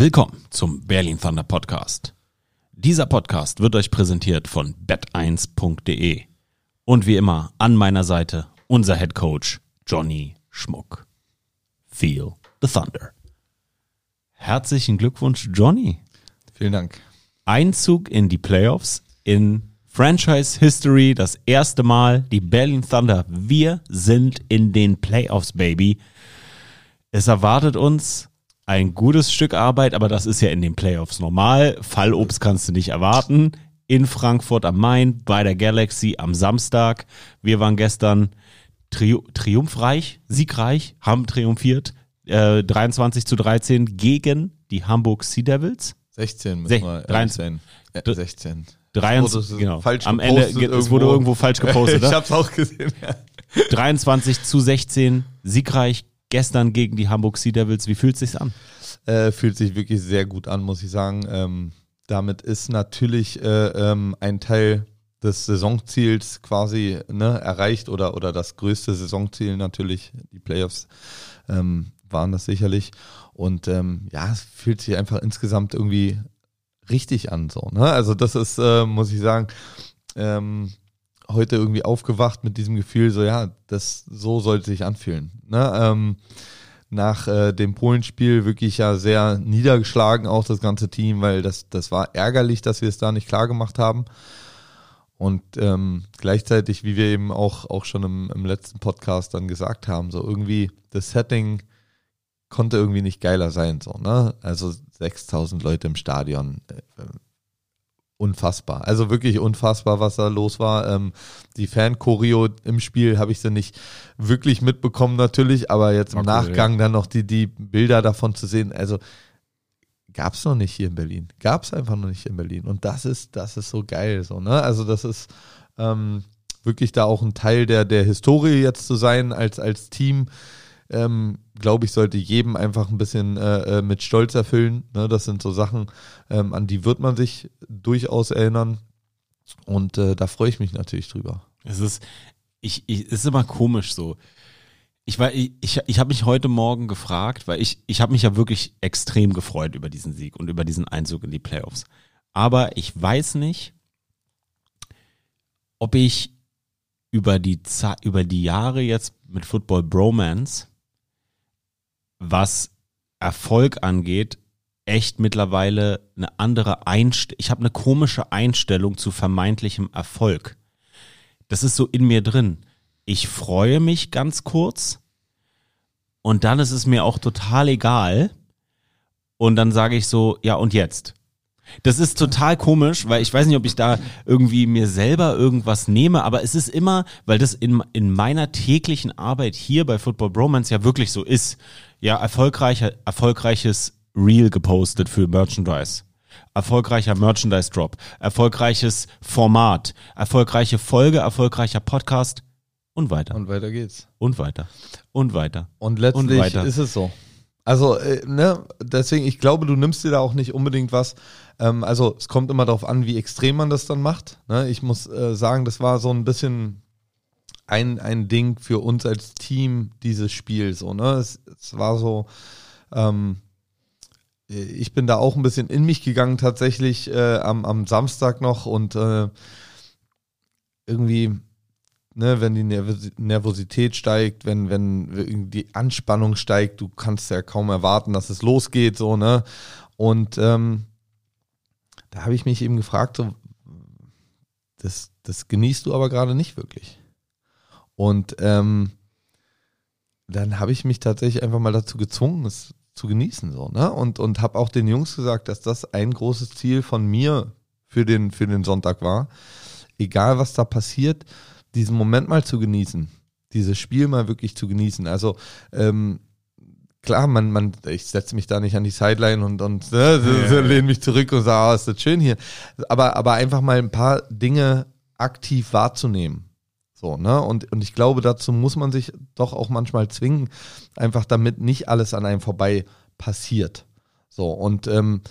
Willkommen zum Berlin Thunder Podcast. Dieser Podcast wird euch präsentiert von bet1.de und wie immer an meiner Seite unser Head Coach Johnny Schmuck. Feel the Thunder. Herzlichen Glückwunsch, Johnny. Vielen Dank. Einzug in die Playoffs in Franchise History, das erste Mal die Berlin Thunder. Wir sind in den Playoffs, Baby. Es erwartet uns ein gutes Stück Arbeit, aber das ist ja in den Playoffs normal. Fallobst kannst du nicht erwarten. In Frankfurt am Main, bei der Galaxy am Samstag. Wir waren gestern tri triumphreich, siegreich, haben triumphiert. Äh, 23 zu 13 gegen die Hamburg Sea Devils. 16 müssen wir 13. sein. Äh, 16. 23, wurde genau. falsch Am Ende, es wurde irgendwo falsch gepostet. ich ne? hab's auch gesehen. Ja. 23 zu 16, siegreich gestern gegen die Hamburg Sea Devils. Wie fühlt es sich an? Äh, fühlt sich wirklich sehr gut an, muss ich sagen. Ähm, damit ist natürlich äh, ähm, ein Teil des Saisonziels quasi ne, erreicht oder, oder das größte Saisonziel natürlich, die Playoffs ähm, waren das sicherlich. Und ähm, ja, es fühlt sich einfach insgesamt irgendwie richtig an. So, ne? Also das ist, äh, muss ich sagen, ähm, heute irgendwie aufgewacht mit diesem Gefühl, so ja, das so sollte sich anfühlen. Ne? Ähm, nach äh, dem Polenspiel wirklich ja sehr niedergeschlagen, auch das ganze Team, weil das, das war ärgerlich, dass wir es da nicht klar gemacht haben. Und ähm, gleichzeitig, wie wir eben auch, auch schon im, im letzten Podcast dann gesagt haben, so irgendwie das Setting konnte irgendwie nicht geiler sein, so, ne? Also 6000 Leute im Stadion, äh, unfassbar. Also wirklich unfassbar, was da los war. Ähm, die Fan-Choreo im Spiel habe ich sie nicht wirklich mitbekommen natürlich, aber jetzt im cool, Nachgang dann noch die, die Bilder davon zu sehen, also gab es noch nicht hier in Berlin. Gab es einfach noch nicht in Berlin. Und das ist, das ist so geil, so, ne? Also das ist ähm, wirklich da auch ein Teil der, der Historie jetzt zu sein als, als Team. Ähm, glaube ich, sollte jedem einfach ein bisschen äh, äh, mit Stolz erfüllen. Ne? Das sind so Sachen, ähm, an die wird man sich durchaus erinnern. Und äh, da freue ich mich natürlich drüber. Es ist, ich, ich, es ist immer komisch so. Ich, ich, ich, ich habe mich heute Morgen gefragt, weil ich, ich habe mich ja wirklich extrem gefreut über diesen Sieg und über diesen Einzug in die Playoffs. Aber ich weiß nicht, ob ich über die, über die Jahre jetzt mit Football Bromance, was Erfolg angeht, echt mittlerweile eine andere Einstellung. Ich habe eine komische Einstellung zu vermeintlichem Erfolg. Das ist so in mir drin. Ich freue mich ganz kurz und dann ist es mir auch total egal. Und dann sage ich so, ja und jetzt? Das ist total komisch, weil ich weiß nicht, ob ich da irgendwie mir selber irgendwas nehme, aber es ist immer, weil das in, in meiner täglichen Arbeit hier bei Football Bromance ja wirklich so ist. Ja, erfolgreicher, erfolgreiches Reel gepostet für Merchandise. Erfolgreicher Merchandise Drop, erfolgreiches Format, erfolgreiche Folge, erfolgreicher Podcast und weiter und, Und weiter geht's. weiter und weiter. Und letztlich weiter. ist es so. Also, äh, ne, deswegen, ich glaube, du nimmst dir da auch nicht unbedingt was. Ähm, also, es kommt immer darauf an, wie extrem man das dann macht. Ne? Ich muss äh, sagen, das war so ein bisschen ein, ein Ding für uns als Team, dieses Spiel. So, ne? es, es war so, ähm, ich bin da auch ein bisschen in mich gegangen tatsächlich äh, am, am Samstag noch und äh, irgendwie, ne, wenn die Nervos- Nervosität steigt, wenn, wenn die Anspannung steigt, du kannst ja kaum erwarten, dass es losgeht, so, ne? Und ähm, da habe ich mich eben gefragt, so, das, das genießt du aber gerade nicht wirklich. Und ähm, dann habe ich mich tatsächlich einfach mal dazu gezwungen, es zu genießen, so, ne? Und, und habe auch den Jungs gesagt, dass das ein großes Ziel von mir für den, für den Sonntag war. Egal was da passiert, diesen Moment mal zu genießen, dieses Spiel mal wirklich zu genießen. Also ähm, klar, man, man, ich setze mich da nicht an die Sideline und, und ne, so, lehne mich zurück und sage, ah, ist das schön hier. Aber, aber einfach mal ein paar Dinge aktiv wahrzunehmen. So, ne? Und, und ich glaube, dazu muss man sich doch auch manchmal zwingen, einfach damit nicht alles an einem vorbei passiert. So, und ähm,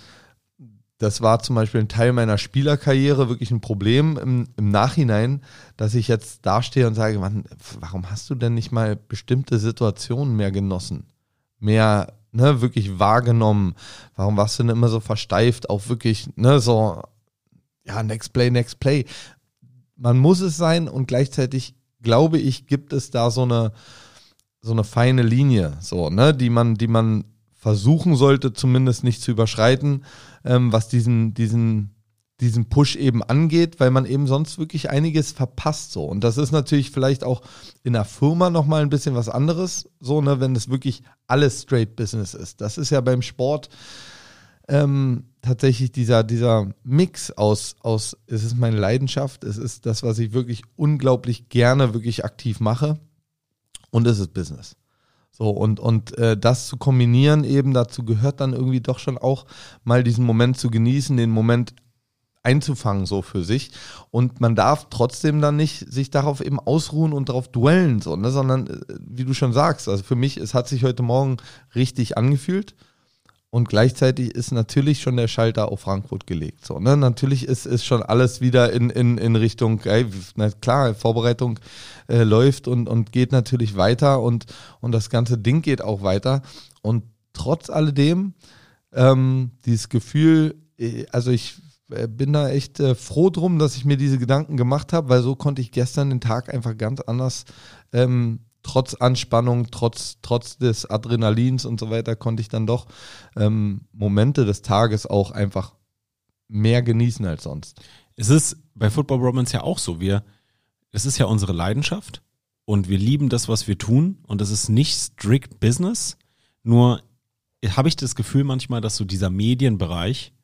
das war zum Beispiel ein Teil meiner Spielerkarriere wirklich ein Problem im, im Nachhinein, dass ich jetzt dastehe und sage, Mann, warum hast du denn nicht mal bestimmte Situationen mehr genossen? Mehr ne, wirklich wahrgenommen? Warum warst du denn immer so versteift auf wirklich, ne, so, ja, next play, next play? Man muss es sein und gleichzeitig glaube ich, gibt es da so eine, so eine feine Linie, so, ne, die man, die man versuchen sollte, zumindest nicht zu überschreiten, ähm, was diesen, diesen, diesen Push eben angeht, weil man eben sonst wirklich einiges verpasst so. Und das ist natürlich vielleicht auch in der Firma nochmal ein bisschen was anderes, so, ne, wenn es wirklich alles straight Business ist. Das ist ja beim Sport ähm, tatsächlich dieser, dieser Mix aus, aus, es ist meine Leidenschaft, es ist das, was ich wirklich unglaublich gerne wirklich aktiv mache und es ist Business. So, und, und äh, das zu kombinieren, eben dazu gehört dann irgendwie doch schon auch mal diesen Moment zu genießen, den Moment einzufangen, so für sich. Und man darf trotzdem dann nicht sich darauf eben ausruhen und darauf duellen, so, ne? sondern, äh, wie du schon sagst, also für mich, es hat sich heute Morgen richtig angefühlt. Und gleichzeitig ist natürlich schon der Schalter auf Frankfurt gelegt. So, ne? Natürlich ist, ist schon alles wieder in, in, in Richtung, ey, na klar, Vorbereitung äh, läuft und, und geht natürlich weiter und, und das ganze Ding geht auch weiter. Und trotz alledem, ähm, dieses Gefühl, äh, also ich äh, bin da echt äh, froh drum, dass ich mir diese Gedanken gemacht habe, weil so konnte ich gestern den Tag einfach ganz anders ähm, trotz Anspannung, trotz, trotz des Adrenalins und so weiter, konnte ich dann doch ähm, Momente des Tages auch einfach mehr genießen als sonst. Es ist bei Football Romance ja auch so. Wir, es ist ja unsere Leidenschaft und wir lieben das, was wir tun und es ist nicht strict Business. Nur habe ich das Gefühl manchmal, dass so dieser Medienbereich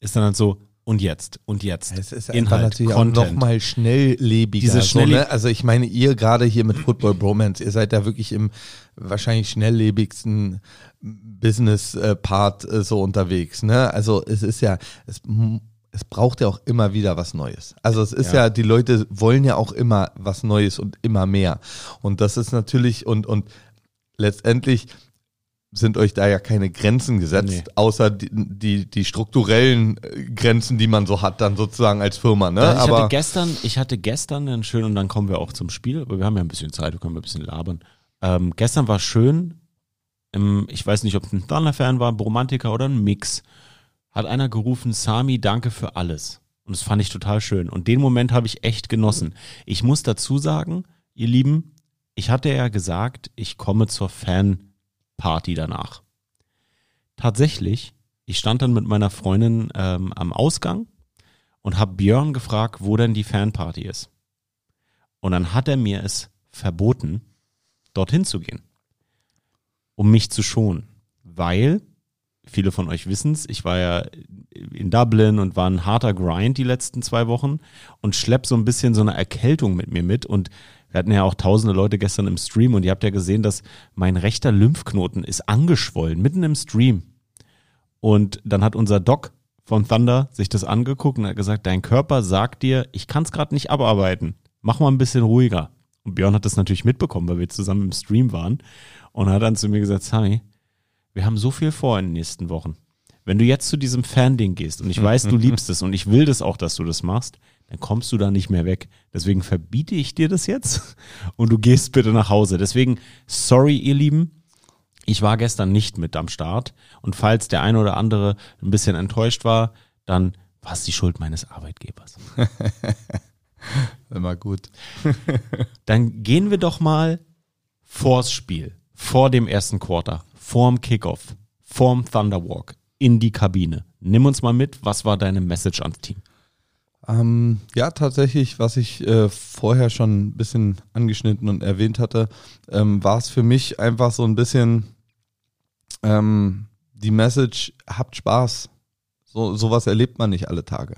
ist dann halt so, und jetzt und jetzt. Es ist Inhalt, natürlich Content. auch nochmal schnelllebiger. Diese so, ne? Also ich meine, ihr gerade hier mit Football Bromance, ihr seid da wirklich im wahrscheinlich schnelllebigsten Business-Part äh, so unterwegs. Ne? Also es ist ja, es, es braucht ja auch immer wieder was Neues. Also es ist ja. ja, die Leute wollen ja auch immer was Neues und immer mehr. Und das ist natürlich, und, und letztendlich sind euch da ja keine Grenzen gesetzt, nee. außer die, die, die, strukturellen äh, Grenzen, die man so hat, dann sozusagen als Firma. Ne? Ja, ich, aber hatte gestern, ich hatte gestern einen schönen, und dann kommen wir auch zum Spiel, aber wir haben ja ein bisschen Zeit, wir können ein bisschen labern. Ähm, gestern war schön, im, ich weiß nicht, ob es ein Thunder-Fan war, ein Romantiker oder ein Mix, hat einer gerufen, Sami, danke für alles. Und das fand ich total schön. Und den Moment habe ich echt genossen. Ich muss dazu sagen, ihr Lieben, ich hatte ja gesagt, ich komme zur Fan- Party danach. Tatsächlich, ich stand dann mit meiner Freundin ähm, am Ausgang und habe Björn gefragt, wo denn die Fanparty ist. Und dann hat er mir es verboten, dorthin zu gehen, um mich zu schonen, weil viele von euch wissen es, ich war ja in Dublin und war ein harter Grind die letzten zwei Wochen und schlepp so ein bisschen so eine Erkältung mit mir mit und wir hatten ja auch tausende Leute gestern im Stream und ihr habt ja gesehen, dass mein rechter Lymphknoten ist angeschwollen, mitten im Stream. Und dann hat unser Doc von Thunder sich das angeguckt und hat gesagt, dein Körper sagt dir, ich kann es gerade nicht abarbeiten. Mach mal ein bisschen ruhiger. Und Björn hat das natürlich mitbekommen, weil wir zusammen im Stream waren und hat dann zu mir gesagt, Sami, wir haben so viel vor in den nächsten Wochen. Wenn du jetzt zu diesem Fan-Ding gehst und ich weiß, du liebst es und ich will das auch, dass du das machst, dann kommst du da nicht mehr weg. Deswegen verbiete ich dir das jetzt und du gehst bitte nach Hause. Deswegen, sorry, ihr Lieben, ich war gestern nicht mit am Start und falls der eine oder andere ein bisschen enttäuscht war, dann war es die Schuld meines Arbeitgebers. Immer gut. dann gehen wir doch mal vors Spiel, vor dem ersten Quarter, vorm Kickoff, vorm Thunderwalk in die Kabine. Nimm uns mal mit, was war deine Message ans Team? Ähm, ja, tatsächlich, was ich äh, vorher schon ein bisschen angeschnitten und erwähnt hatte, ähm, war es für mich einfach so ein bisschen ähm, die Message, habt Spaß. So, sowas erlebt man nicht alle Tage.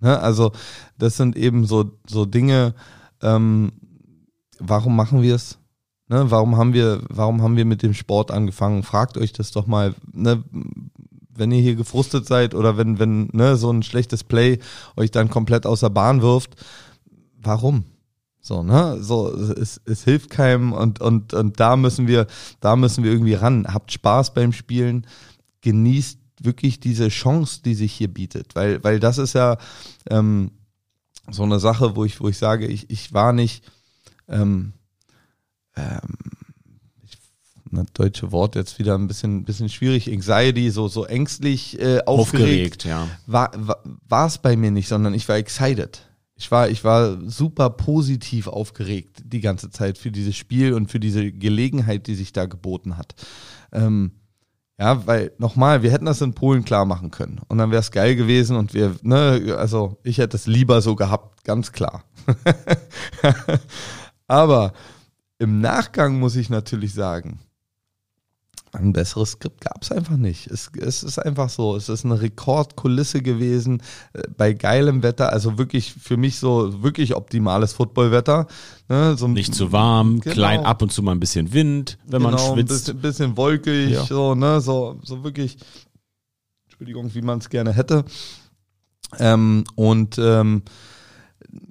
Ne? Also, das sind eben so, so Dinge, ähm, warum machen wir es? Ne? Warum haben wir, warum haben wir mit dem Sport angefangen? Fragt euch das doch mal. Ne? Wenn ihr hier gefrustet seid oder wenn, wenn ne, so ein schlechtes Play euch dann komplett aus der Bahn wirft, warum? So, ne? So, es, es hilft keinem und, und, und da müssen wir, da müssen wir irgendwie ran. Habt Spaß beim Spielen, genießt wirklich diese Chance, die sich hier bietet. Weil, weil das ist ja ähm, so eine Sache, wo ich, wo ich sage, ich, ich war nicht ähm, ähm, das deutsche Wort jetzt wieder ein bisschen, bisschen schwierig, Anxiety, so, so ängstlich äh, aufgeregt, Aufgeregt, ja. war, war, war es bei mir nicht, sondern ich war excited. Ich war, ich war super positiv aufgeregt die ganze Zeit für dieses Spiel und für diese Gelegenheit, die sich da geboten hat. Ähm, ja, weil nochmal, wir hätten das in Polen klar machen können und dann wäre es geil gewesen und wir, ne, also ich hätte es lieber so gehabt, ganz klar. Aber im Nachgang muss ich natürlich sagen, ein besseres Skript gab es einfach nicht. Es, es ist einfach so, es ist eine Rekordkulisse gewesen äh, bei geilem Wetter, also wirklich für mich so wirklich optimales Footballwetter. Ne, so ein- Nicht zu warm, Genau. klein ab und zu mal ein bisschen Wind, wenn man genau, Ein schwitzt. bisschen, bisschen wolkig, Ja. so, ne, so, so wirklich, Entschuldigung, wie man es gerne hätte. Ähm, und ähm,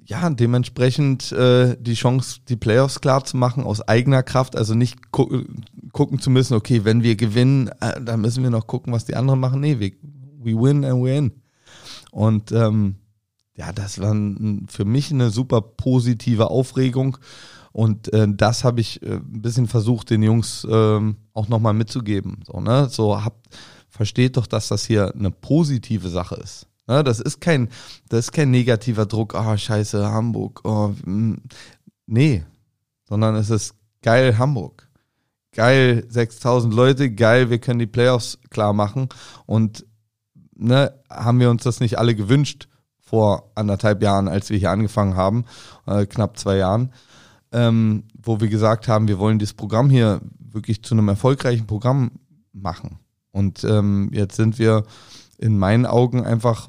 ja, dementsprechend äh, die Chance, die Playoffs klar zu machen aus eigener Kraft, also nicht gu gucken zu müssen, okay, wenn wir gewinnen, äh, dann müssen wir noch gucken, was die anderen machen. Nee, wir, we win and win. Und ähm, ja, das war für mich eine super positive Aufregung. Und äh, das habe ich äh, ein bisschen versucht, den Jungs ähm, auch nochmal mitzugeben. So, ne? So habt, versteht doch, dass das hier eine positive Sache ist. Ne? Das ist kein, das ist kein negativer Druck, ah, scheiße, Hamburg. Oh, mm. nee, sondern es ist geil Hamburg. Geil, 6000 Leute, geil, wir können die Playoffs klar machen. Und ne, haben wir uns das nicht alle gewünscht vor anderthalb Jahren, als wir hier angefangen haben, äh, knapp zwei Jahren, ähm, wo wir gesagt haben, wir wollen dieses Programm hier wirklich zu einem erfolgreichen Programm machen. Und ähm, jetzt sind wir in meinen Augen einfach,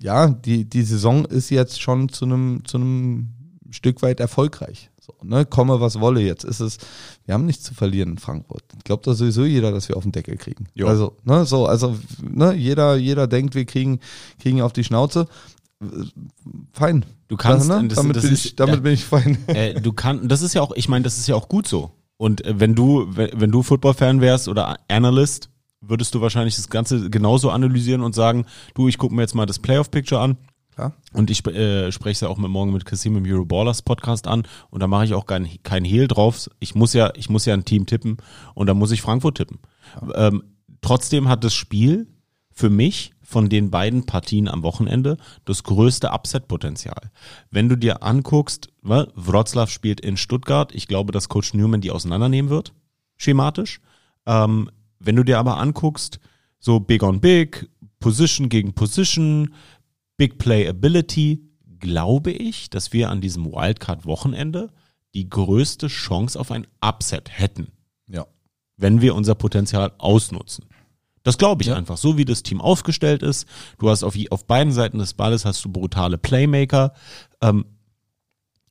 ja, die, die Saison ist jetzt schon zu einem, zu einem Stück weit erfolgreich. So, ne, komme was wolle jetzt. Ist es, wir haben nichts zu verlieren in Frankfurt. Ich glaube da sowieso jeder, dass wir auf den Deckel kriegen. Jo. Also, ne, so, also, ne, jeder, jeder denkt, wir kriegen, kriegen auf die Schnauze. Äh, Fein. Du kannst, ne? das- damit das bin ist- ich, damit ja. bin ich fein. äh, du kannst, das ist ja auch, ich meine, das ist ja auch gut so. Und äh, wenn du, wenn du Football-Fan wärst oder Analyst, würdest du wahrscheinlich das Ganze genauso analysieren und sagen, du, ich gucke mir jetzt mal das Playoff-Picture an. Klar. Und ich äh, spreche es ja auch mit morgen mit Kassim im Euroballers Podcast an und da mache ich auch kein, kein Hehl drauf. Ich muss ja, ich muss ja ein Team tippen und da muss ich Frankfurt tippen. Ähm, trotzdem hat das Spiel für mich von den beiden Partien am Wochenende das größte Upset-Potenzial. Wenn du dir anguckst, Wroclaw spielt in Stuttgart, ich glaube, dass Coach Newman die auseinandernehmen wird, schematisch. Ähm, wenn du dir aber anguckst, so Big on Big, Position gegen Position, Big Play Ability, glaube ich, dass wir an diesem Wildcard-Wochenende die größte Chance auf ein Upset hätten, Ja. wenn wir unser Potenzial ausnutzen. Das glaube ich Ja. einfach. So wie das Team aufgestellt ist. Du hast auf, auf beiden Seiten des Balles hast du brutale Playmaker. Ähm,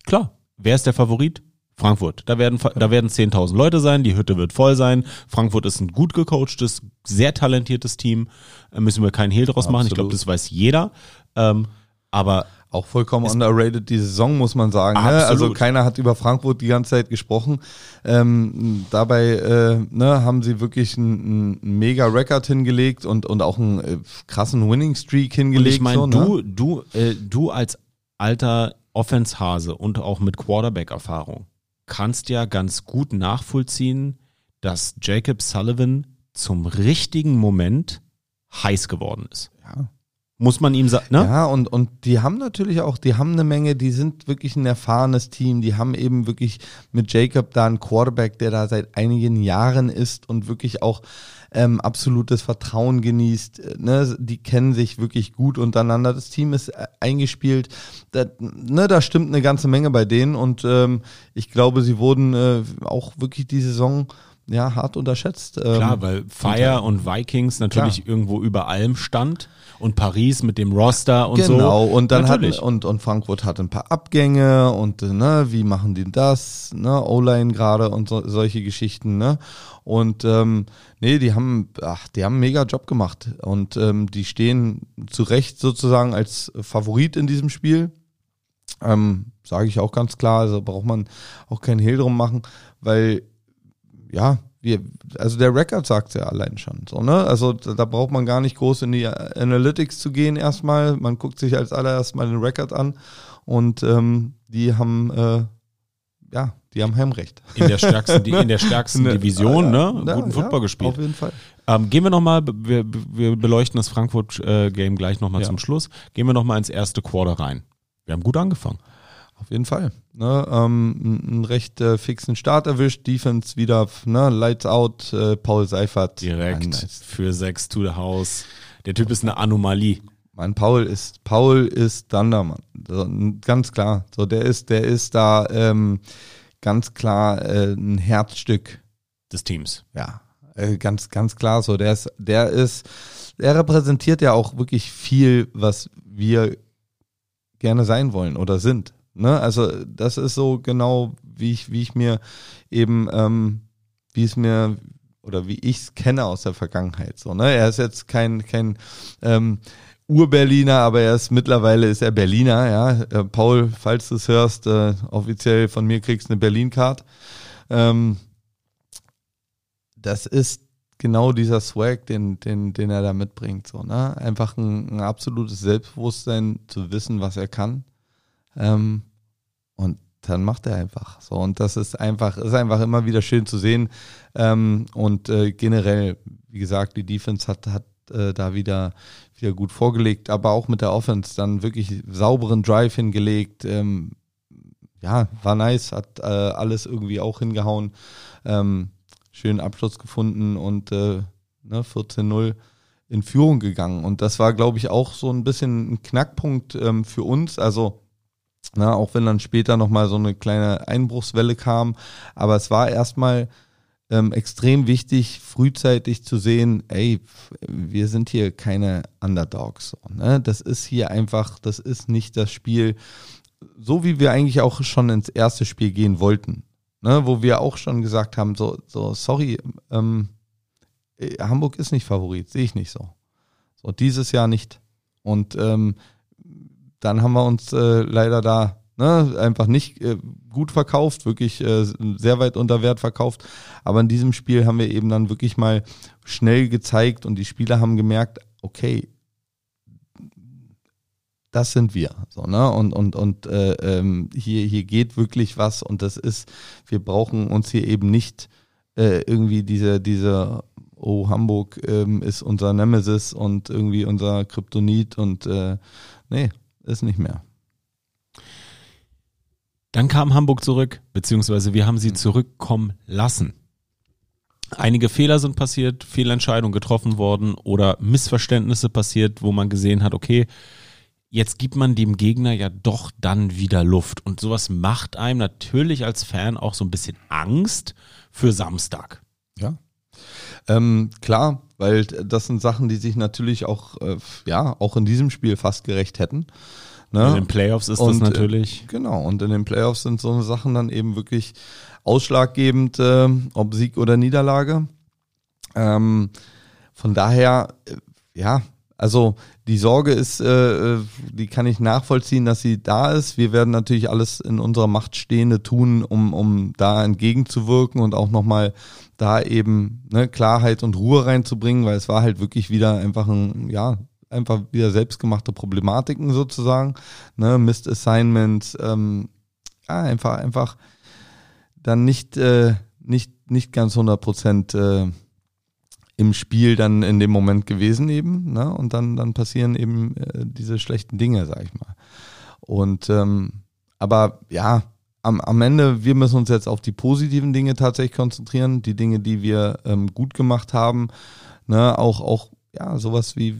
klar, wer ist der Favorit? Frankfurt. Da werden, da werden 10.000 Leute sein, die Hütte wird voll sein. Frankfurt ist ein gut gecoachtes, sehr talentiertes Team. Äh, müssen wir keinen Hehl draus machen. Ich glaube, Absolut. das weiß jeder. Ähm, aber Auch vollkommen underrated die Saison, muss man sagen. Ne? Absolut. Also keiner hat über Frankfurt die ganze Zeit gesprochen. Ähm, dabei äh, ne, haben sie wirklich einen, einen mega Record hingelegt und, und auch einen äh, krassen Winning Streak Und hingelegt. ich meine, so, ne? du, du, äh, du als alter Offense-Hase und auch mit Quarterback-Erfahrung kannst ja ganz gut nachvollziehen, dass Jacob Sullivan zum richtigen Moment heiß geworden ist. Ja. Muss man ihm sagen, ne? Ja, und, und die haben natürlich auch, die haben eine Menge, die sind wirklich ein erfahrenes Team. Die haben eben wirklich mit Jacob da einen Quarterback, der da seit einigen Jahren ist und wirklich auch ähm, absolutes Vertrauen genießt. Äh, Ne? Die kennen sich wirklich gut untereinander. Das Team ist äh, eingespielt. Da, ne, da stimmt eine ganze Menge bei denen und ähm, ich glaube, sie wurden äh, auch wirklich die Saison ja hart unterschätzt. Ähm, Klar, weil Fire und Vikings natürlich irgendwo über allem stand und Paris mit dem Roster und so. genau, und dann Natürlich. und, und Frankfurt hatte ein paar Abgänge und ne, wie machen die das, ne, O-Line gerade und so, solche Geschichten, ne? Und ähm, nee, die haben, ach, die haben einen mega Job gemacht und ähm, die stehen zu Recht sozusagen als Favorit in diesem Spiel. Ähm, Sage ich auch ganz klar, also braucht man auch keinen Hehl drum machen, weil ja, wir, also der Record sagt ja allein schon so, ne? Also da, braucht man gar nicht groß in die Analytics zu gehen erstmal. Man guckt sich als allererst mal den Record an und ähm, die haben äh, ja die haben Heimrecht. In der stärksten, in der stärksten Ne, Division, ja, ne? ja, Guten Football ja, gespielt. Auf jeden Fall. Ähm, gehen wir nochmal, wir, wir beleuchten das Frankfurt-Game gleich nochmal Ja. zum Schluss. Gehen wir nochmal ins erste Quarter rein. Wir haben gut angefangen. Auf jeden Fall. Ne, ähm, einen- recht äh, fixen Start erwischt, Defense wieder, ne, Lights out, äh, Paul Seifert. Direkt nice. für sechs to the house. Der Typ ist eine Anomalie. Mein Paul ist, Paul ist Thundermann. So, ganz klar. So, der ist, der ist da ähm, ganz klar äh, ein Herzstück. des Teams. Ja, äh, ganz, ganz klar so. Der ist, der ist, er repräsentiert ja auch wirklich viel, was wir gerne sein wollen oder sind. Ne? Also das ist so genau, wie ich, wie ich mir eben, ähm, wie es mir oder wie ich es kenne aus der Vergangenheit. So, ne? Er ist jetzt kein, kein ähm, Ur-Berliner, aber er ist mittlerweile ist er Berliner, ja. Äh, Paul, falls du es hörst, äh, offiziell von mir kriegst du eine Berlin-Card. Ähm, das ist genau dieser Swag, den, den, den er da mitbringt. So, ne? Einfach ein, ein absolutes Selbstbewusstsein zu wissen, was er kann. Ähm, und dann macht er einfach so. Und das ist einfach, ist einfach immer wieder schön zu sehen. Ähm, und äh, generell, wie gesagt, die Defense hat, hat äh, da wieder, wieder gut vorgelegt, aber auch mit der Offense dann wirklich sauberen Drive hingelegt. Ähm, ja, war nice, hat äh, alles irgendwie auch hingehauen. Ähm, schönen Abschluss gefunden und äh, ne, 14-0 in Führung gegangen. Und das war, glaube ich, auch so ein bisschen ein Knackpunkt ähm, für uns. Also, na, auch wenn dann später nochmal so eine kleine Einbruchswelle kam. Aber es war erstmal ähm, extrem wichtig, frühzeitig zu sehen, ey, wir sind hier keine Underdogs. Ne? Das ist hier einfach, das ist nicht das Spiel, so wie wir eigentlich auch schon ins erste Spiel gehen wollten ne, wo wir auch schon gesagt haben, so, so sorry, ähm, äh, Hamburg ist nicht Favorit, sehe ich nicht so. So, dieses Jahr nicht. Und ähm, dann haben wir uns äh, leider da ne, einfach nicht äh, gut verkauft, wirklich äh, sehr weit unter Wert verkauft. Aber in diesem Spiel haben wir eben dann wirklich mal schnell gezeigt und die Spieler haben gemerkt, okay, das sind wir. So, ne? Und, und, und äh, ähm, hier, hier geht wirklich was und das ist, wir brauchen uns hier eben nicht äh, irgendwie diese, diese, oh, Hamburg ähm, ist unser Nemesis und irgendwie unser Kryptonit und äh, nee, ist nicht mehr. Dann kam Hamburg zurück, beziehungsweise wir haben sie zurückkommen lassen. Einige Fehler sind passiert, Fehlentscheidungen getroffen worden oder Missverständnisse passiert, wo man gesehen hat, okay, jetzt gibt man dem Gegner ja doch dann wieder Luft. Und sowas macht einem natürlich als Fan auch so ein bisschen Angst für Samstag. Ja. Ähm, klar, weil das sind Sachen, die sich natürlich auch, äh, ja, auch in diesem Spiel fast gerecht hätten. Ne? In den Playoffs ist das Und, äh, natürlich. Genau, und in den Playoffs sind so Sachen dann eben wirklich ausschlaggebend, äh, ob Sieg oder Niederlage. Ähm, von daher, äh, ja, also die Sorge ist, äh, äh, die kann ich nachvollziehen, dass sie da ist. Wir werden natürlich alles in unserer Macht Stehende tun, um, um da entgegenzuwirken und auch nochmal da eben ne, Klarheit und Ruhe reinzubringen, weil es war halt wirklich wieder einfach ein, ja, einfach wieder selbstgemachte Problematiken sozusagen, ne, Missed Assignments, ähm, ja, einfach, einfach dann nicht, äh, nicht, nicht ganz 100 Prozent äh, im Spiel dann in dem Moment gewesen eben, ne? Und dann, dann passieren eben äh, diese schlechten Dinge, sag ich mal. Und ähm, aber ja, am, am Ende, wir müssen uns jetzt auf die positiven Dinge tatsächlich konzentrieren, die Dinge, die wir ähm, gut gemacht haben. Ne? Auch, auch, ja, sowas wie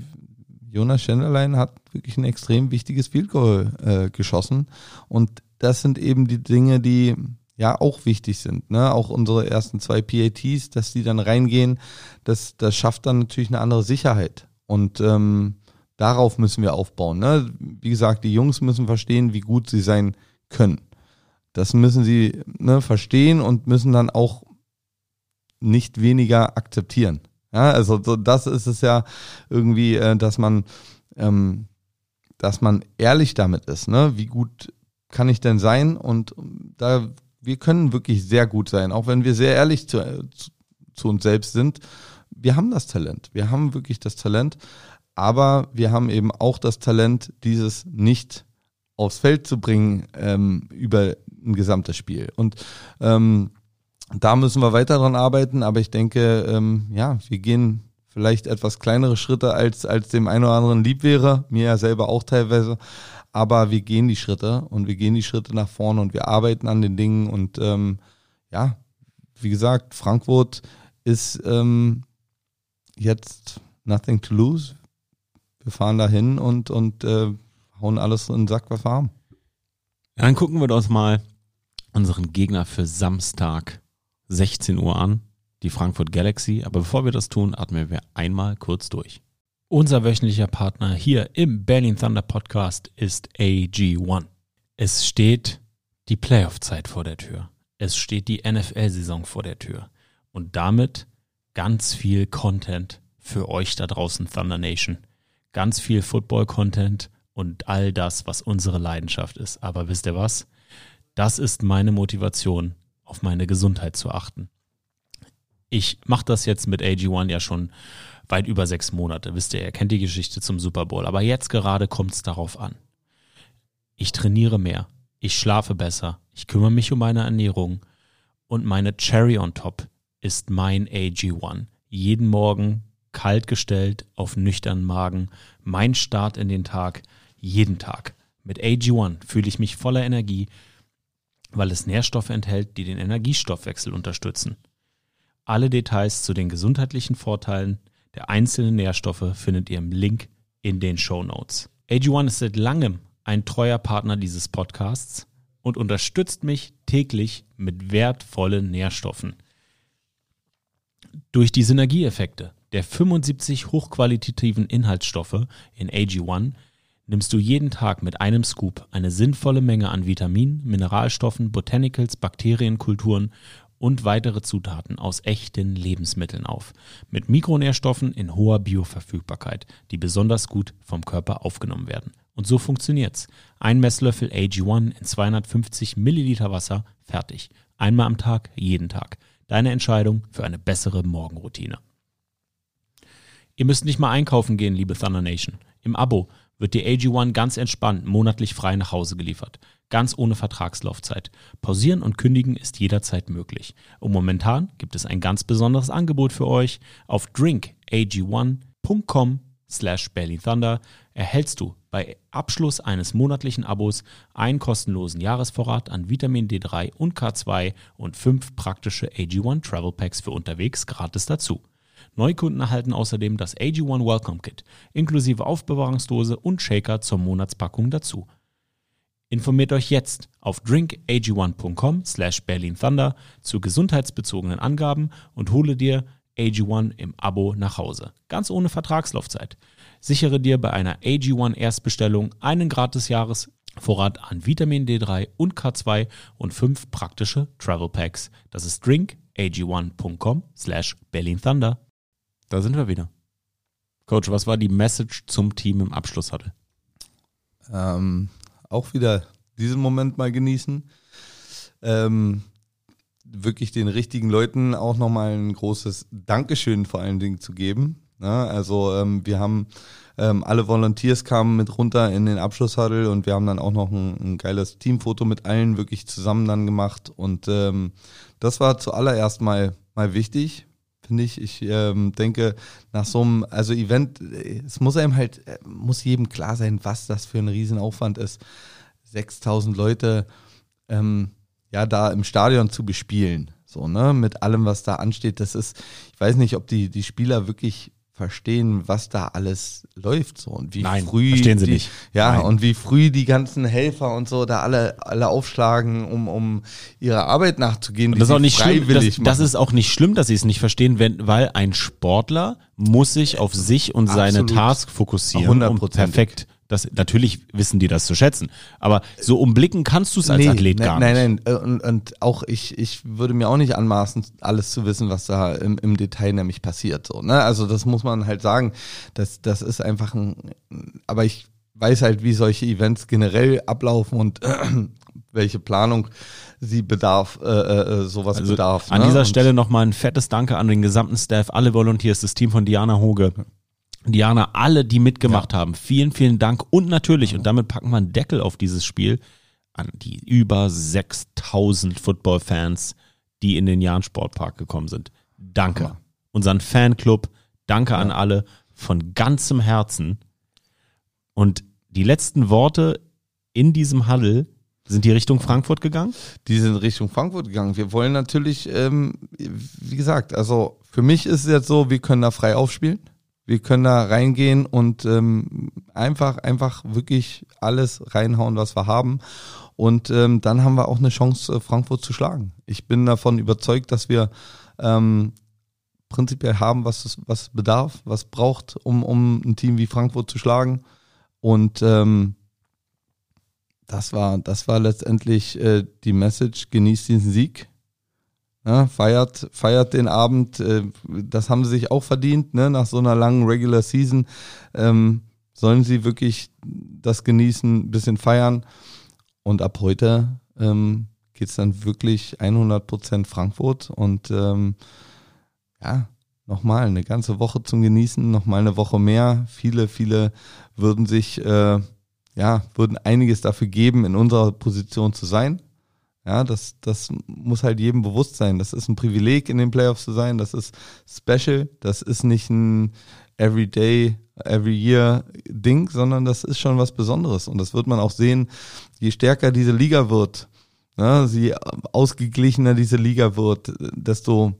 Jonas Schenderlein hat wirklich ein extrem wichtiges Field Goal äh, geschossen. Und das sind eben die Dinge, die ja auch wichtig sind. Ne? Auch unsere ersten zwei PATs, dass die dann reingehen, das, das schafft dann natürlich eine andere Sicherheit. Und ähm, darauf müssen wir aufbauen. Ne? Wie gesagt, die Jungs müssen verstehen, wie gut sie sein können. Das müssen sie ne, verstehen und müssen dann auch nicht weniger akzeptieren. Ja, also so, das ist es ja irgendwie, äh, dass man, ähm, dass man ehrlich damit ist. Ne? Wie gut kann ich denn sein? Und da wir können wirklich sehr gut sein, auch wenn wir sehr ehrlich zu, zu, uns selbst sind. Wir haben das Talent. Wir haben wirklich das Talent, aber wir haben eben auch das Talent, dieses nicht aufs Feld zu bringen ähm, über ein gesamtes Spiel. Und ähm, da müssen wir weiter dran arbeiten, aber ich denke, ähm, ja, wir gehen vielleicht etwas kleinere Schritte, als, als dem einen oder anderen lieb wäre, mir ja selber auch teilweise, aber wir gehen die Schritte und wir gehen die Schritte nach vorne und wir arbeiten an den Dingen und ähm, ja, wie gesagt, Frankfurt ist ähm, jetzt nothing to lose. Wir fahren dahin und, und äh, hauen alles in den Sack, was wir haben. Dann gucken wir uns mal unseren Gegner für Samstag 16 Uhr an, die Frankfurt Galaxy. Aber bevor wir das tun, atmen wir einmal kurz durch. Unser wöchentlicher Partner hier im Berlin Thunder Podcast ist AG1. Es steht die Playoff-Zeit vor der Tür. Es steht die NFL-Saison vor der Tür. Und damit ganz viel Content für euch da draußen, Thunder Nation. Ganz viel Football-Content und all das, was unsere Leidenschaft ist. Aber wisst ihr was? Das ist meine Motivation, auf meine Gesundheit zu achten. Ich mache das jetzt mit AG1 ja schon weit über sechs Monate. Wisst ihr, ihr kennt die Geschichte zum Super Bowl. Aber jetzt gerade kommt es darauf an. Ich trainiere mehr, ich schlafe besser, ich kümmere mich um meine Ernährung und meine Cherry on top ist mein AG1. Jeden Morgen kalt gestellt, auf nüchternen Magen, mein Start in den Tag, jeden Tag. Mit AG1 fühle ich mich voller Energie, weil es Nährstoffe enthält, die den Energiestoffwechsel unterstützen. Alle Details zu den gesundheitlichen Vorteilen der einzelnen Nährstoffe findet ihr im Link in den Show Notes. AG1 ist seit langem ein treuer Partner dieses Podcasts und unterstützt mich täglich mit wertvollen Nährstoffen. Durch die Synergieeffekte der 75 hochqualitativen Inhaltsstoffe in AG1 nimmst du jeden Tag mit einem Scoop eine sinnvolle Menge an Vitaminen, Mineralstoffen, Botanicals, Bakterienkulturen und weitere Zutaten aus echten Lebensmitteln auf, mit Mikronährstoffen in hoher Bioverfügbarkeit, die besonders gut vom Körper aufgenommen werden. Und so funktioniert's. Ein Messlöffel AG1 in 250 Milliliter Wasser, fertig. Einmal am Tag, jeden Tag. Deine Entscheidung für eine bessere Morgenroutine. Ihr müsst nicht mal einkaufen gehen, liebe Thunder Nation. Im Abo wird die AG1 ganz entspannt monatlich frei nach Hause geliefert ganz ohne Vertragslaufzeit. Pausieren und kündigen ist jederzeit möglich. Und momentan gibt es ein ganz besonderes Angebot für euch. Auf drinkag1.com slash Berlin Thunder erhältst du bei Abschluss eines monatlichen Abos einen kostenlosen Jahresvorrat an Vitamin D3 und K2 und fünf praktische AG1 Travel Packs für unterwegs gratis dazu. Neukunden erhalten außerdem das AG1 Welcome Kit inklusive Aufbewahrungsdose und Shaker zur Monatspackung dazu. Informiert euch jetzt auf drinkag1.com slash Berlin Thunder zu gesundheitsbezogenen Angaben und hole dir AG1 im Abo nach Hause. Ganz ohne Vertragslaufzeit. Sichere dir bei einer AG1 Erstbestellung einen gratis Jahresvorrat an Vitamin D3 und K2 und fünf praktische Travel Packs. Das ist drinkag1.com slash Berlin Thunder. Da sind wir wieder. Coach, was war die Message zum Team im Abschlusshattel? Ähm, auch wieder diesen Moment mal genießen. Ähm, wirklich den richtigen Leuten auch nochmal ein großes Dankeschön vor allen Dingen zu geben. Ja, also ähm, wir haben ähm, alle Volunteers kamen mit runter in den Abschlusshuddle und wir haben dann auch noch ein, ein geiles Teamfoto mit allen wirklich zusammen dann gemacht und ähm, das war zuallererst mal mal wichtig, finde ich. Ich ähm, denke, nach so einem, also Event, es muss einem halt, äh, muss jedem klar sein, was das für ein Riesenaufwand ist, 6000 Leute ähm, ja da im Stadion zu bespielen. So, ne, mit allem, was da ansteht. Das ist, ich weiß nicht, ob die, die Spieler wirklich verstehen, was da alles läuft so und wie Nein, früh verstehen sie die, nicht. ja Nein. und wie früh die ganzen Helfer und so da alle alle aufschlagen, um um ihrer Arbeit nachzugehen. Und das ist auch nicht schlimm. freiwillig Das, das machen. ist auch nicht schlimm, dass sie es nicht verstehen, wenn, weil ein Sportler muss sich auf sich und seine Absolut. Task fokussieren. Um perfekt. Das, natürlich wissen die das zu schätzen. Aber so umblicken kannst du es als Nee, Athlet nein, gar nein, nicht. Nein, nein, und, und auch ich, ich würde mir auch nicht anmaßen, alles zu wissen, was da im, im Detail nämlich passiert. So, ne? Also das muss man halt sagen. Das, das ist einfach ein, aber ich weiß halt, wie solche Events generell ablaufen und welche Planung sie bedarf, äh, äh, sowas Also bedarf. an ne? dieser Und- Stelle nochmal ein fettes Danke an den gesamten Staff, alle Volunteers, das Team von Diana Hoge. Diana, alle, die mitgemacht haben. Vielen, vielen Dank. Und natürlich, und damit packen wir einen Deckel auf dieses Spiel, an die über 6000 Football-Fans, die in den Jahn Sportpark gekommen sind. Danke. Hammer. Unseren Fanclub, danke an alle von ganzem Herzen. Und die letzten Worte in diesem Huddle sind die Richtung Frankfurt gegangen? Die sind Richtung Frankfurt gegangen. Wir wollen natürlich, ähm, wie gesagt, also für mich ist es jetzt so, wir können da frei aufspielen. Wir können da reingehen und ähm, einfach, einfach wirklich alles reinhauen, was wir haben. Und ähm, dann haben wir auch eine Chance, äh, Frankfurt zu schlagen. Ich bin davon überzeugt, dass wir ähm, prinzipiell haben, was es, was bedarf, was braucht, um, um ein Team wie Frankfurt zu schlagen. Und ähm, das war, das war letztendlich äh, die Message, genießt diesen Sieg. Ja, feiert, feiert den Abend, äh, das haben sie sich auch verdient, ne? nach so einer langen Regular Season. Ähm, sollen sie wirklich das genießen, ein bisschen feiern. Und ab heute ähm, geht es dann wirklich 100% Frankfurt. Und ähm, ja, nochmal eine ganze Woche zum Genießen, nochmal eine Woche mehr. Viele, viele würden sich, äh, ja, würden einiges dafür geben, in unserer Position zu sein. Ja, das, das muss halt jedem bewusst sein. Das ist ein Privileg, in den Playoffs zu sein. Das ist special. Das ist nicht ein Everyday, Every Year Ding, sondern das ist schon was Besonderes. Und das wird man auch sehen, je stärker diese Liga wird, ne, je ausgeglichener diese Liga wird, desto,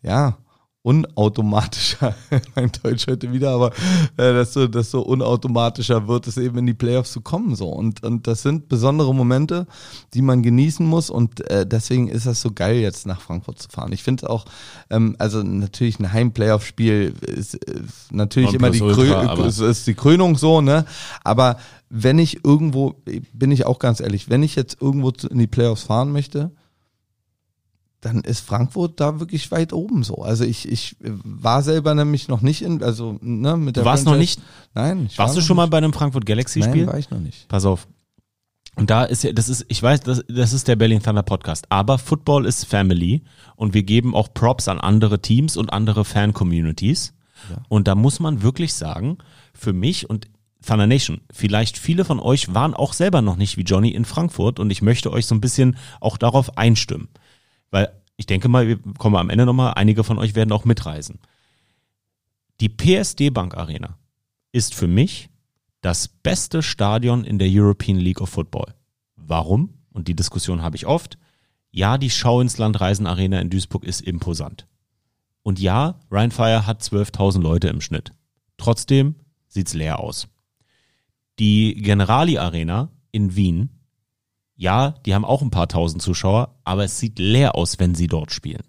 ja, unautomatischer, mein Deutsch heute wieder, aber äh, desto, desto unautomatischer wird es eben in die Playoffs zu kommen so und und das sind besondere Momente, die man genießen muss und äh, deswegen ist das so geil jetzt nach Frankfurt zu fahren. Ich finde auch, ähm, also natürlich ein Heim-Playoff-Spiel ist, ist natürlich immer die, Krö aber- ist, ist die Krönung so, ne? Aber wenn ich irgendwo, bin ich auch ganz ehrlich, wenn ich jetzt irgendwo in die Playoffs fahren möchte, dann ist Frankfurt da wirklich weit oben so. Also ich, ich war selber nämlich noch nicht in, also ne, mit der Du warst noch nicht, Nein, ich warst war du schon mal nicht. bei einem Frankfurt Galaxy Spiel? Nein, war ich noch nicht. Pass auf. Und da ist ja, das ist, ich weiß, das, das ist der Berlin Thunder Podcast, aber Football ist Family und wir geben auch Props an andere Teams und andere Fan-Communities. Und da muss man wirklich sagen, für mich und Thunder Nation, vielleicht viele von euch waren auch selber noch nicht wie Johnny in Frankfurt und ich möchte euch so ein bisschen auch darauf einstimmen. Weil ich denke mal, wir kommen am Ende nochmal, einige von euch werden auch mitreisen. Die PSD Bank Arena ist für mich das beste Stadion in der European League of Football. Warum? Und die Diskussion habe ich oft. Ja, die Schau ins Land Reisen Arena in Duisburg ist imposant. Und ja, Ryan Fire hat 12.000 Leute im Schnitt. Trotzdem sieht's leer aus. Die Generali Arena in Wien, ja, die haben auch ein paar tausend Zuschauer, aber es sieht leer aus, wenn sie dort spielen.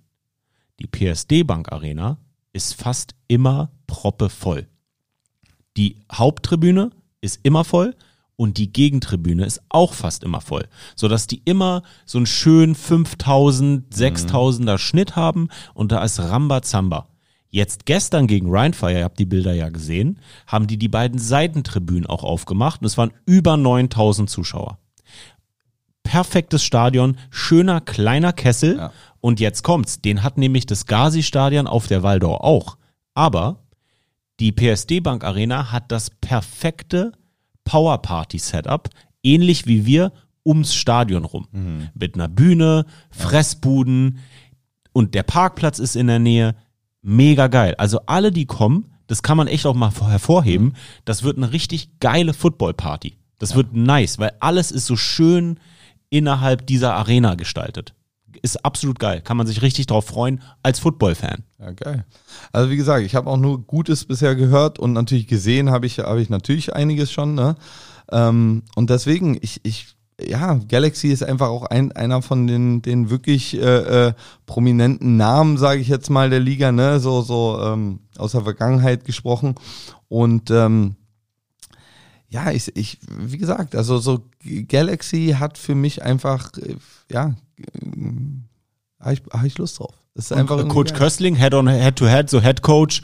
Die PSD Bank Arena ist fast immer proppevoll. Die Haupttribüne ist immer voll und die Gegentribüne ist auch fast immer voll, sodass die immer so einen schönen 5000, 6000er Schnitt haben und da ist Rambazamba. Jetzt gestern gegen Rheinfire, ihr habt die Bilder ja gesehen, haben die die beiden Seitentribünen auch aufgemacht und es waren über 9000 Zuschauer. Perfektes Stadion, schöner kleiner Kessel Ja. und jetzt kommt's, den hat nämlich das Gazi-Stadion auf der Waldau auch. Aber die PSD Bank Arena hat das perfekte Power Party Setup, ähnlich wie wir ums Stadion rum. Mit einer Bühne, Fressbuden und der Parkplatz ist in der Nähe. Mega geil. Also alle, die kommen, das kann man echt auch mal hervorheben, das wird eine richtig geile Football Party. Das wird nice, weil alles ist so schön innerhalb dieser Arena gestaltet. Ist absolut geil. Kann man sich richtig drauf freuen als Football-Fan. Ja, geil. Also wie gesagt, ich habe auch nur Gutes bisher gehört und natürlich gesehen habe ich, habe ich natürlich einiges schon. Ne? Ähm, und deswegen, ich, ich, ja, Galaxy ist einfach auch ein, einer von den, den wirklich äh, äh, prominenten Namen, sage ich jetzt mal, der Liga, ne, so, so ähm, aus der Vergangenheit gesprochen. Und ähm, ja, ich, ich, wie gesagt, also so Galaxy hat für mich einfach, äh, ja, äh, habe ich, hab ich Lust drauf. Das ist einfach irgendwie Coach geil. Köstling, Head on Head to Head, so Head Coach,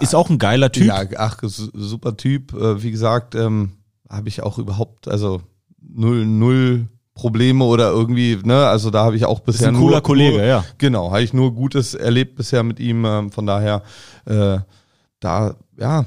ist auch ein geiler Typ. Ja, ach, su- super Typ. Äh, Wie gesagt, ähm, habe ich auch überhaupt, also null, null Probleme oder irgendwie, ne, also da habe ich auch bisher ein cooler nur, Kollege, nur, ja. Genau, habe ich nur Gutes erlebt bisher mit ihm. Ähm, von daher, äh, da, ja,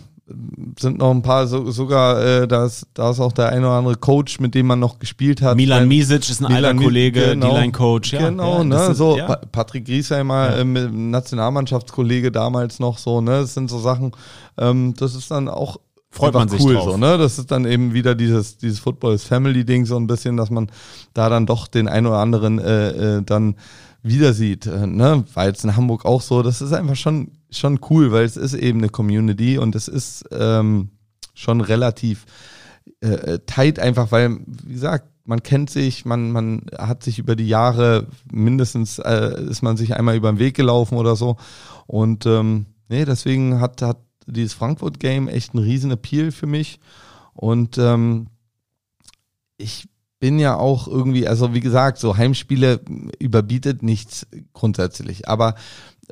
sind noch ein paar, so, sogar äh, da, ist, da ist auch der ein oder andere Coach, mit dem man noch gespielt hat. Milan Misic ist ein Milan alter Kollege, genau. D-Line-Coach. Ja, genau, ja, ne? ist- so ja. Pa- Patrick Griesheimer, Ja. ähm, Nationalmannschaftskollege damals noch so, ne? Das sind so Sachen, ähm, das ist dann auch Freut man sich cool, drauf. so, ne? Das ist dann eben wieder dieses, dieses Football is Family Ding so ein bisschen, dass man da dann doch den ein oder anderen äh, äh, dann wieder sieht, äh, ne? War jetzt in Hamburg auch so. Das ist einfach schon schon cool, weil es ist eben eine Community und es ist ähm, schon relativ äh, äh, tight einfach, weil, wie gesagt, man kennt sich, man, man hat sich über die Jahre mindestens äh, ist man sich einmal über den Weg gelaufen oder so. Und ähm, nee, deswegen hat, hat dieses Frankfurt-Game echt einen riesen Appeal für mich. Und ähm, ich bin ja auch irgendwie, also wie gesagt, so Heimspiele überbietet nichts grundsätzlich. Aber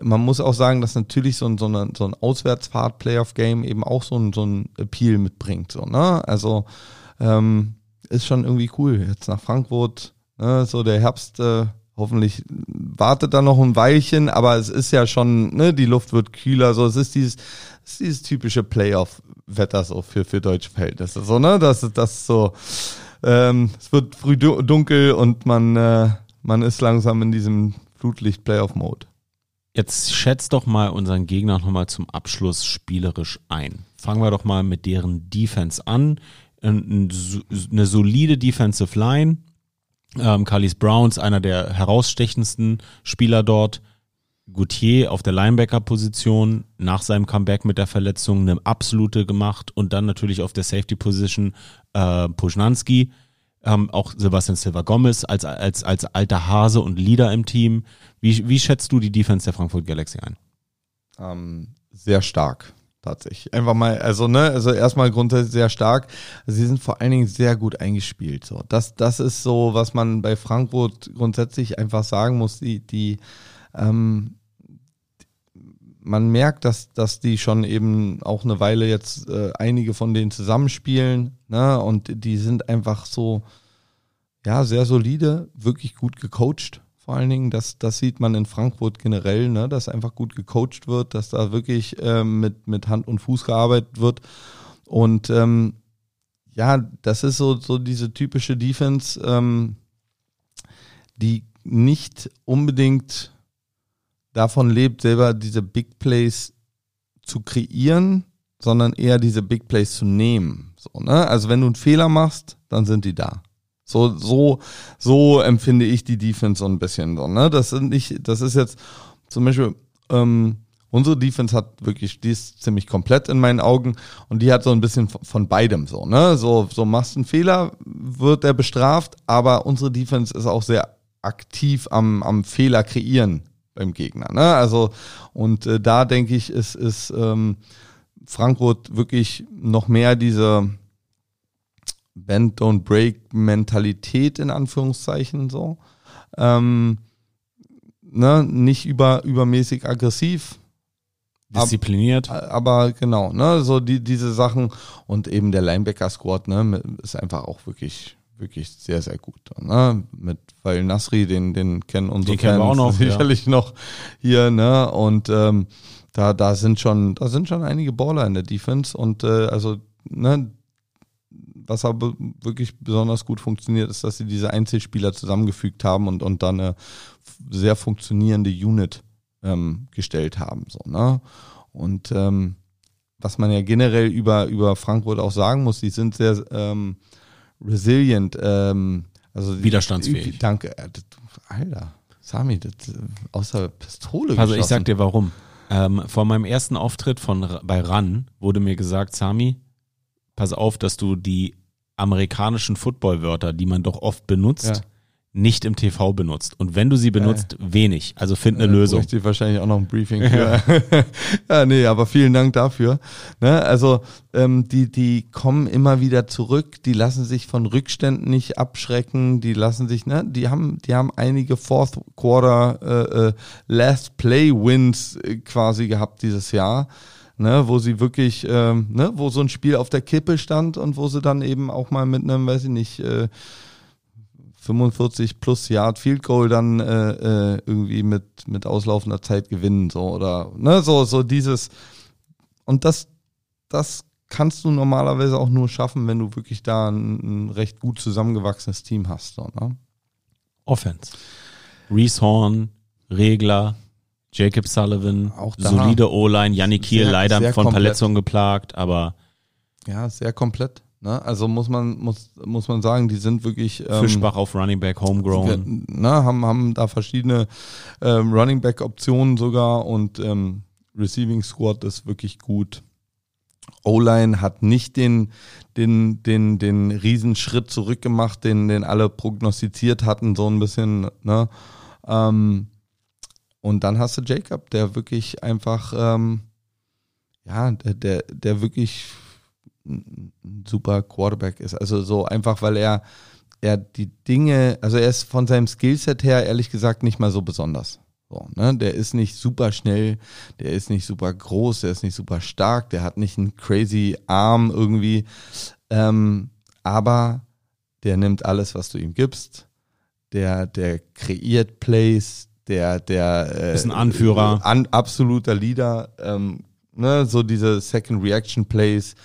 man muss auch sagen, dass natürlich so ein, so eine, so ein Auswärtsfahrt-Playoff-Game eben auch so ein, so ein Appeal mitbringt. So, ne? Also ähm, ist schon irgendwie cool. Jetzt nach Frankfurt, ne? so der Herbst, äh, hoffentlich wartet da noch ein Weilchen, aber es ist ja schon, ne, die Luft wird kühler, so es ist dieses, es ist dieses typische Playoff-Wetter so für, für deutsche Verhältnisse. So, ne? Das ist das so, ähm, es wird früh du- dunkel und man, äh, man ist langsam in diesem Flutlicht-Playoff-Mode. Jetzt schätzt doch mal unseren Gegner nochmal zum Abschluss spielerisch ein. Fangen wir doch mal mit deren Defense an. So- Eine solide Defensive Line. Ähm, Carlis Browns, einer der herausstechendsten Spieler dort. Gauthier auf der Linebacker-Position nach seinem Comeback mit der Verletzung eine absolute gemacht und dann natürlich auf der Safety-Position äh, Puschnanski, ähm, auch Sebastian Silva Gomez als, als, als alter Hase und Leader im Team. Wie, wie schätzt du die Defense der Frankfurt Galaxy ein? Ähm, sehr stark, tatsächlich. Einfach mal, also ne, also erstmal grundsätzlich sehr stark. Sie sind vor allen Dingen sehr gut eingespielt. So, das, das ist so, was man bei Frankfurt grundsätzlich einfach sagen muss. Die, die, ähm, man merkt, dass, dass die schon eben auch eine Weile jetzt äh, einige von denen zusammenspielen, ne, und die sind einfach so, ja, sehr solide, wirklich gut gecoacht. Vor allen Dingen, das, das sieht man in Frankfurt generell, ne, dass einfach gut gecoacht wird, dass da wirklich ähm, mit, mit Hand und Fuß gearbeitet wird. Und ähm, ja, das ist so, so diese typische Defense, ähm, die nicht unbedingt davon lebt, selber diese Big Plays zu kreieren, sondern eher diese Big Plays zu nehmen. So, ne? Also wenn du einen Fehler machst, dann sind die da. So, so, so empfinde ich die Defense so ein bisschen so, ne? Das sind nicht, das ist jetzt zum Beispiel, ähm, unsere Defense hat wirklich, die ist ziemlich komplett in meinen Augen und die hat so ein bisschen von, beidem so, ne? So, so machst einen Fehler, wird er bestraft, aber unsere Defense ist auch sehr aktiv am, am Fehler kreieren beim Gegner, ne? Also, und äh, da denke ich, ist, ist ähm, Frankfurt wirklich noch mehr diese Bend Don't Break Mentalität in Anführungszeichen so. Ähm, ne, nicht über, übermäßig aggressiv, Diszipliniert. aber genau, ne, so die, diese Sachen und eben der Linebacker-Squad, ne, ist einfach auch wirklich, wirklich sehr, sehr gut. Ne? Mit Weil Nasri, den, den kennen unsere Den kennen wir auch noch, ja. sicherlich noch hier, ne? Und ähm, da, da sind schon, da sind schon einige Baller in der Defense und äh, also, ne, was aber wirklich besonders gut funktioniert, ist, dass sie diese Einzelspieler zusammengefügt haben und, und dann eine sehr funktionierende Unit ähm, gestellt haben. So, ne? Und ähm, was man ja generell über, über Frankfurt auch sagen muss, die sind sehr ähm, resilient, ähm, also die- Widerstandsfähig. Danke. Äh, Alter, Sami, das äh, außer Pistole Also ich geschossen. sag dir warum. Ähm, vor meinem ersten Auftritt von bei RAN wurde mir gesagt, Sami, pass auf, dass du die amerikanischen Footballwörter, die man doch oft benutzt, Ja. nicht im TV benutzt. Und wenn du sie benutzt, wenig. Also find eine Äh, Lösung. ich wahrscheinlich auch noch ein Briefing für. Ja, nee, aber vielen Dank dafür. Ne, also ähm, die, die kommen immer wieder zurück, die lassen sich von Rückständen nicht abschrecken, die lassen sich, ne, die haben, die haben einige Fourth Quarter äh, äh, Last Play Wins äh, quasi gehabt dieses Jahr. Ne, wo sie wirklich, ähm, ne, wo so ein Spiel auf der Kippe stand und wo sie dann eben auch mal mit einem, weiß ich nicht, äh, 45 plus Yard Field Goal dann äh, äh, irgendwie mit mit auslaufender Zeit gewinnen so oder ne so so dieses und das das kannst du normalerweise auch nur schaffen, wenn du wirklich da ein, ein recht gut zusammengewachsenes Team hast. So, ne? Offense. Reese Horn, Regler, Jacob Sullivan, Auch da solide O-Line, Yannick Kiel leider von komplett. Verletzungen geplagt, aber Ja, sehr komplett. Ne? Also muss man, muss, muss man sagen, die sind wirklich. Ähm, Fischbach auf Running Back, Homegrown. Ne, haben, haben da verschiedene ähm, Running Back Optionen sogar und ähm, Receiving Squad ist wirklich gut. O-Line hat nicht den, den, den, den Riesenschritt zurückgemacht, den, den alle prognostiziert hatten, so ein bisschen, ne? Ähm, und dann hast du Jacob, der wirklich einfach, ähm, ja, der, der, der wirklich ein super Quarterback ist. Also so einfach, weil er, er die Dinge, also er ist von seinem Skillset her ehrlich gesagt nicht mal so besonders. So, ne? Der ist nicht super schnell, der ist nicht super groß, der ist nicht super stark, der hat nicht einen crazy Arm irgendwie. Ähm, aber der nimmt alles, was du ihm gibst. Der, der kreiert Plays, der, der äh, Ist ein Anführer. An, absoluter Leader. Ähm, ne? So diese Second Reaction Plays,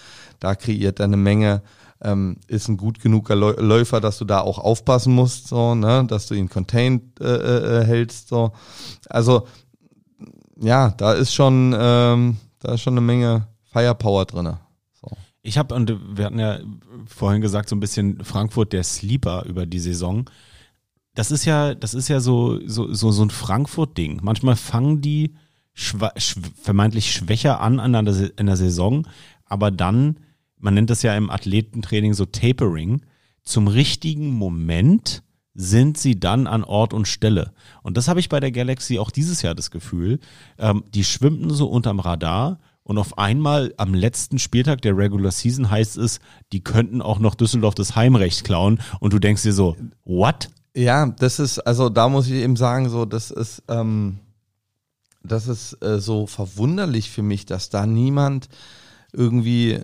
da kreiert er eine Menge. Ähm, ist ein gut genuger Läu- Läufer, dass du da auch aufpassen musst, so, ne, dass du ihn contained äh, äh, hältst, so. Also ja, da ist schon, ähm, da ist schon eine Menge Firepower drinne. So. Ich habe, und wir hatten ja vorhin gesagt, so ein bisschen Frankfurt der Sleeper über die Saison. Das ist ja, das ist ja so, so, so, so ein Frankfurt-Ding. Manchmal fangen die schwa sch vermeintlich schwächer an an der, in der Saison, aber dann, man nennt das ja im Athletentraining so Tapering, zum richtigen Moment sind sie dann an Ort und Stelle. Und das habe ich bei der Galaxy auch dieses Jahr das Gefühl. Ähm, die schwimmten so unterm Radar und auf einmal am letzten Spieltag der Regular Season heißt es, die könnten auch noch Düsseldorf das Heimrecht klauen. Und du denkst dir so, what? Ja, das ist, also da muss ich eben sagen, so, das ist, ähm, das ist äh, so verwunderlich für mich, dass da niemand irgendwie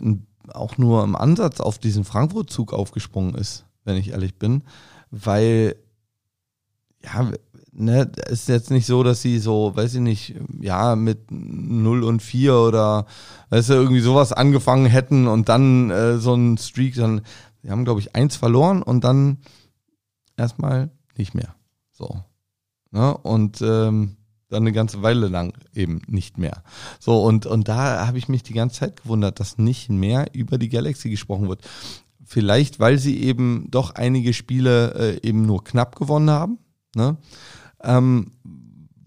auch nur im Ansatz auf diesen Frankfurt-Zug aufgesprungen ist, wenn ich ehrlich bin, weil, ja, ne, ist jetzt nicht so, dass sie so, weiß ich nicht, ja, mit 0 und 4 oder, weißt du, irgendwie sowas angefangen hätten und dann äh, so ein Streak, dann, die haben, glaube ich, eins verloren und dann erstmal nicht mehr. So. Ne? Und ähm, dann eine ganze Weile lang eben nicht mehr. So, und, und da habe ich mich die ganze Zeit gewundert, dass nicht mehr über die Galaxy gesprochen wird. Vielleicht, weil sie eben doch einige Spiele äh, eben nur knapp gewonnen haben. Ne? Ähm,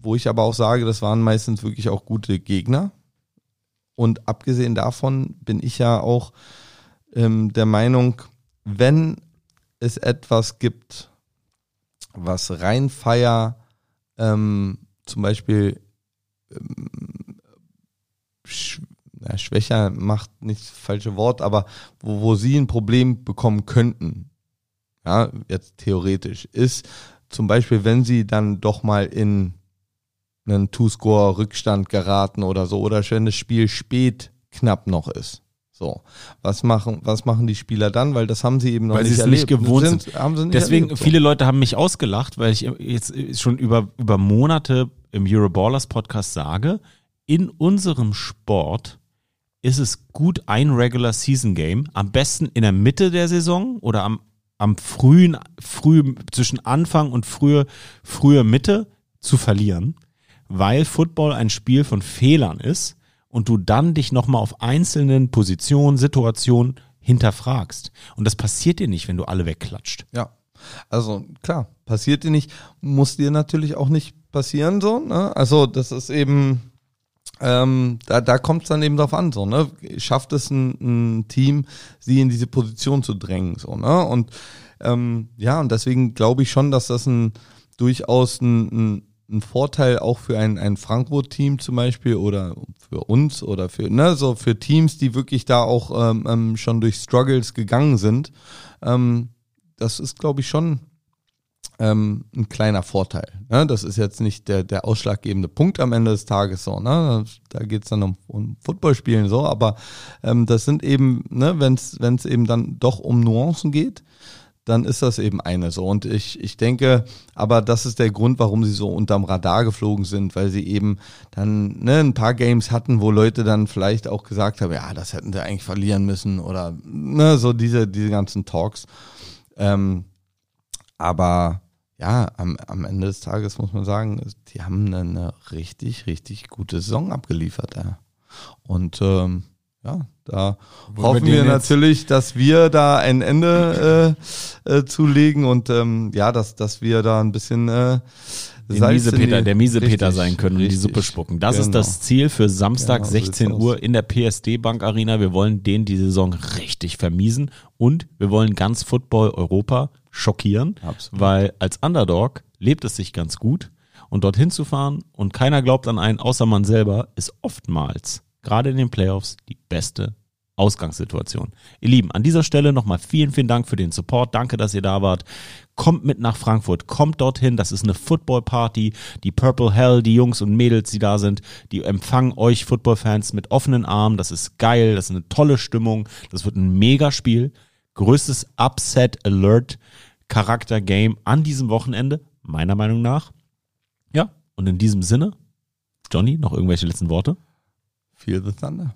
wo ich aber auch sage, das waren meistens wirklich auch gute Gegner. Und abgesehen davon bin ich ja auch ähm, der Meinung, wenn es etwas gibt, was rein Feier ähm, zum Beispiel ähm, sch na, schwächer macht nicht das falsche Wort, aber wo, wo sie ein Problem bekommen könnten, ja, jetzt theoretisch, ist zum Beispiel, wenn sie dann doch mal in einen Two-Score-Rückstand geraten oder so, oder wenn das Spiel spät knapp noch ist. So, was machen, was machen die Spieler dann? Weil das haben sie eben noch Weil sie nicht es nicht erlebt. gewohnt sind. haben sie nicht Deswegen, erlebt, viele Leute haben mich ausgelacht, weil ich jetzt schon über, über Monate im Euroballers Podcast sage, in unserem Sport ist es gut, ein Regular Season Game, am besten in der Mitte der Saison oder am, am frühen, früh, zwischen Anfang und frühe, frühe Mitte zu verlieren, weil Football ein Spiel von Fehlern ist und du dann dich nochmal auf einzelnen Positionen, Situationen hinterfragst. Und das passiert dir nicht, wenn du alle wegklatscht. Ja, also klar, passiert dir nicht, muss dir natürlich auch nicht passieren so. Ne? Also das ist eben, ähm, da, da kommt es dann eben drauf an, so, ne? Schafft es ein, ein Team, sie in diese Position zu drängen, so, ne? Und ähm, ja, und deswegen glaube ich schon, dass das ein durchaus ein, ein, ein Vorteil auch für ein, ein Frankfurt-Team zum Beispiel oder für uns oder für, ne, so für Teams, die wirklich da auch ähm, ähm, schon durch Struggles gegangen sind. Ähm, das ist, glaube ich, schon ähm, ein kleiner Vorteil. Ne? Das ist jetzt nicht der, der ausschlaggebende Punkt am Ende des Tages so. Ne? Da geht's dann um, um Footballspielen so, aber ähm, das sind eben, ne, wenn es eben dann doch um Nuancen geht, dann ist das eben eine so. Und ich, ich denke, aber das ist der Grund, warum sie so unterm Radar geflogen sind, weil sie eben dann ne, ein paar Games hatten, wo Leute dann vielleicht auch gesagt haben, ja, das hätten sie eigentlich verlieren müssen oder ne, so diese, diese ganzen Talks. Ähm, aber ja, am, am Ende des Tages muss man sagen, die haben eine, richtig, richtig gute Saison abgeliefert. Ja. Und ähm, ja, da Wollen hoffen wir, wir natürlich, dass wir da ein Ende äh, äh, zulegen und ähm, ja, dass, dass wir da ein bisschen äh, miese Peter, der miese richtig, Peter sein können und die Suppe spucken. Das genau. ist das Ziel für Samstag genau, 16 Uhr in der PSD Bank Arena. Wir wollen den die Saison richtig vermiesen und wir wollen ganz Football Europa schockieren, Absolut. weil als Underdog lebt es sich ganz gut und dorthin zu fahren und keiner glaubt an einen außer man selber ist oftmals gerade in den Playoffs die beste Ausgangssituation. Ihr Lieben, an dieser Stelle nochmal vielen, vielen Dank für den Support. Danke, dass ihr da wart. Kommt mit nach Frankfurt, kommt dorthin. Das ist eine Football-Party. Die Purple Hell, die Jungs und Mädels, die da sind, die empfangen euch Football-Fans mit offenen Armen. Das ist geil. Das ist eine tolle Stimmung. Das wird ein Megaspiel. Größtes Upset Alert Charakter Game an diesem Wochenende, meiner Meinung nach. Ja, und in diesem Sinne, Johnny, noch irgendwelche letzten Worte? Feel the Thunder.